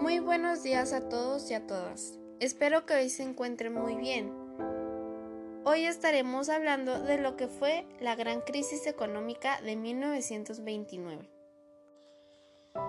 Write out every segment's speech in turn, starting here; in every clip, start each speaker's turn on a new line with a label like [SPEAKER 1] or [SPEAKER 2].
[SPEAKER 1] Muy buenos días a todos y a todas. Espero que hoy se encuentren muy bien. Hoy estaremos hablando de lo que fue la gran crisis económica de 1929.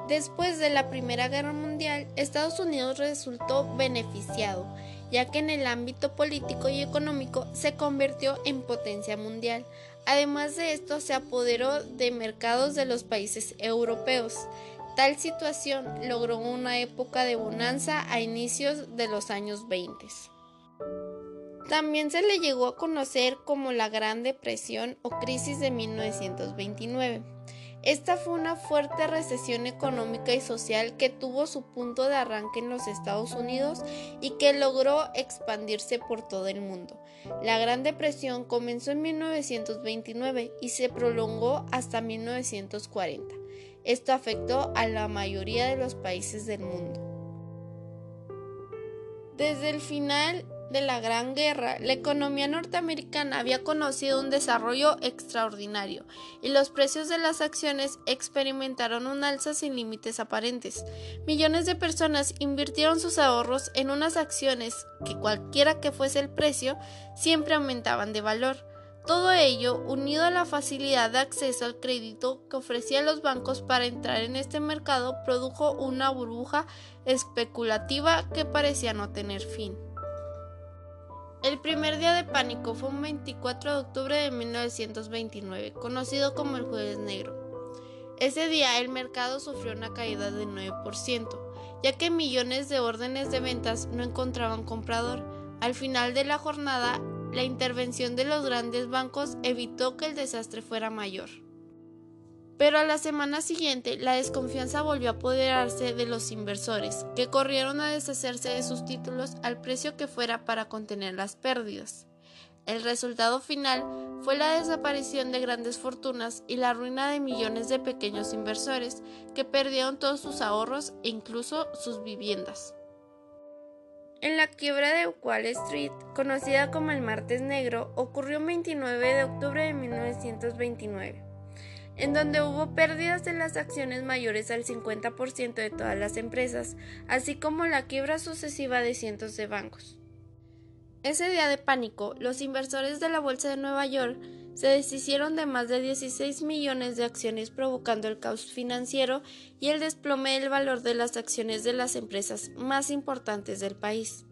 [SPEAKER 1] Después de la Primera Guerra Mundial, Estados Unidos resultó beneficiado, ya que en el ámbito político y económico se convirtió en potencia mundial. Además de esto, se apoderó de mercados de los países europeos. Tal situación logró una época de bonanza a inicios de los años 20. También se le llegó a conocer como la Gran Depresión o crisis de 1929. Esta fue una fuerte recesión económica y social que tuvo su punto de arranque en los Estados Unidos y que logró expandirse por todo el mundo. La Gran Depresión comenzó en 1929 y se prolongó hasta 1940. Esto afectó a la mayoría de los países del mundo. Desde el final de la Gran Guerra, la economía norteamericana había conocido un desarrollo extraordinario y los precios de las acciones experimentaron un alza sin límites aparentes. Millones de personas invirtieron sus ahorros en unas acciones que cualquiera que fuese el precio, siempre aumentaban de valor. Todo ello, unido a la facilidad de acceso al crédito que ofrecían los bancos para entrar en este mercado, produjo una burbuja especulativa que parecía no tener fin. El primer día de pánico fue un 24 de octubre de 1929, conocido como el Jueves Negro. Ese día el mercado sufrió una caída de 9%, ya que millones de órdenes de ventas no encontraban comprador. Al final de la jornada, la intervención de los grandes bancos evitó que el desastre fuera mayor. Pero a la semana siguiente la desconfianza volvió a apoderarse de los inversores, que corrieron a deshacerse de sus títulos al precio que fuera para contener las pérdidas. El resultado final fue la desaparición de grandes fortunas y la ruina de millones de pequeños inversores que perdieron todos sus ahorros e incluso sus viviendas. En la quiebra de Wall Street, conocida como el Martes Negro, ocurrió el 29 de octubre de 1929 en donde hubo pérdidas de las acciones mayores al 50% de todas las empresas, así como la quiebra sucesiva de cientos de bancos. Ese día de pánico, los inversores de la Bolsa de Nueva York se deshicieron de más de 16 millones de acciones provocando el caos financiero y el desplome del valor de las acciones de las empresas más importantes del país.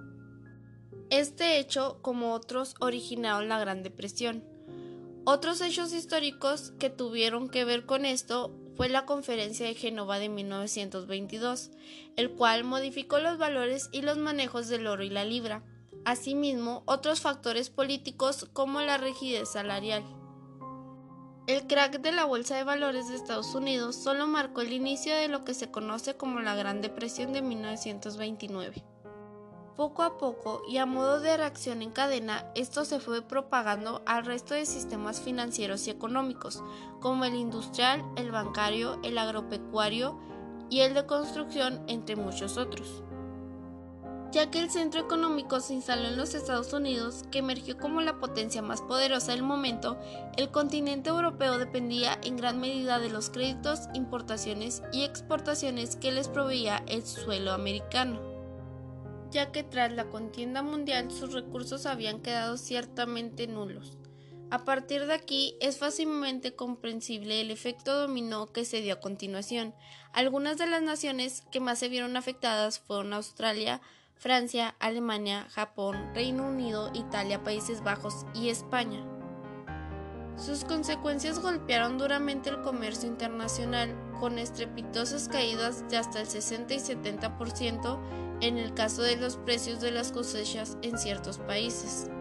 [SPEAKER 1] Este hecho, como otros, originaron la Gran Depresión. Otros hechos históricos que tuvieron que ver con esto fue la Conferencia de Génova de 1922, el cual modificó los valores y los manejos del oro y la libra. Asimismo, otros factores políticos como la rigidez salarial. El crack de la Bolsa de Valores de Estados Unidos solo marcó el inicio de lo que se conoce como la Gran Depresión de 1929. Poco a poco y a modo de reacción en cadena, esto se fue propagando al resto de sistemas financieros y económicos, como el industrial, el bancario, el agropecuario y el de construcción, entre muchos otros. Ya que el centro económico se instaló en los Estados Unidos, que emergió como la potencia más poderosa del momento, el continente europeo dependía en gran medida de los créditos, importaciones y exportaciones que les proveía el suelo americano ya que tras la contienda mundial sus recursos habían quedado ciertamente nulos. A partir de aquí es fácilmente comprensible el efecto dominó que se dio a continuación. Algunas de las naciones que más se vieron afectadas fueron Australia, Francia, Alemania, Japón, Reino Unido, Italia, Países Bajos y España. Sus consecuencias golpearon duramente el comercio internacional, con estrepitosas caídas de hasta el 60 y 70% en el caso de los precios de las cosechas en ciertos países.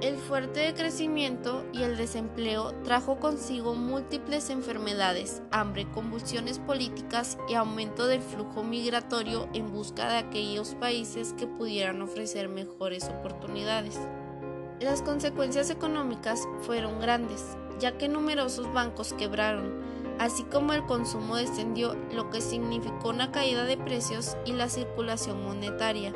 [SPEAKER 1] El fuerte decrecimiento y el desempleo trajo consigo múltiples enfermedades, hambre, convulsiones políticas y aumento del flujo migratorio en busca de aquellos países que pudieran ofrecer mejores oportunidades. Las consecuencias económicas fueron grandes, ya que numerosos bancos quebraron, así como el consumo descendió, lo que significó una caída de precios y la circulación monetaria.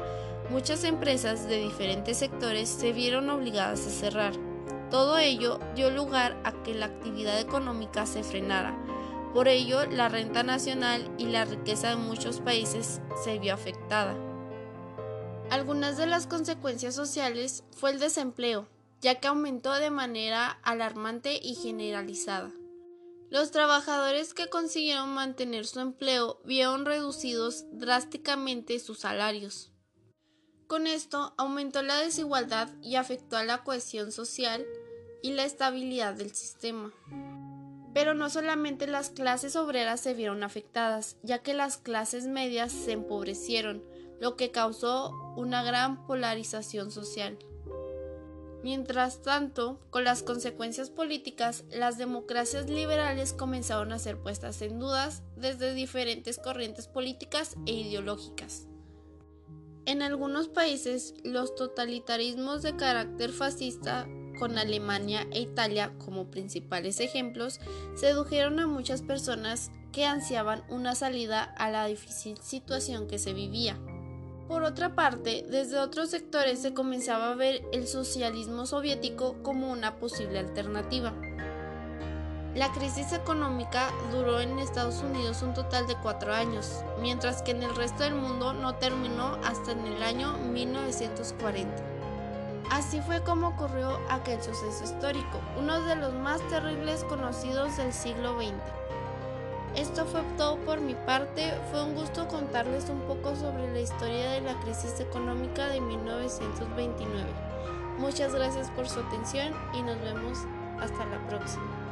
[SPEAKER 1] Muchas empresas de diferentes sectores se vieron obligadas a cerrar. Todo ello dio lugar a que la actividad económica se frenara. Por ello, la renta nacional y la riqueza de muchos países se vio afectada. Algunas de las consecuencias sociales fue el desempleo, ya que aumentó de manera alarmante y generalizada. Los trabajadores que consiguieron mantener su empleo vieron reducidos drásticamente sus salarios. Con esto aumentó la desigualdad y afectó a la cohesión social y la estabilidad del sistema. Pero no solamente las clases obreras se vieron afectadas, ya que las clases medias se empobrecieron, lo que causó una gran polarización social. Mientras tanto, con las consecuencias políticas, las democracias liberales comenzaron a ser puestas en dudas desde diferentes corrientes políticas e ideológicas. En algunos países, los totalitarismos de carácter fascista, con Alemania e Italia como principales ejemplos, sedujeron a muchas personas que ansiaban una salida a la difícil situación que se vivía. Por otra parte, desde otros sectores se comenzaba a ver el socialismo soviético como una posible alternativa. La crisis económica duró en Estados Unidos un total de cuatro años, mientras que en el resto del mundo no terminó hasta en el año 1940. Así fue como ocurrió aquel suceso histórico, uno de los más terribles conocidos del siglo XX. Esto fue todo por mi parte. Fue un gusto contarles un poco sobre la historia de la crisis económica de 1929. Muchas gracias por su atención y nos vemos hasta la próxima.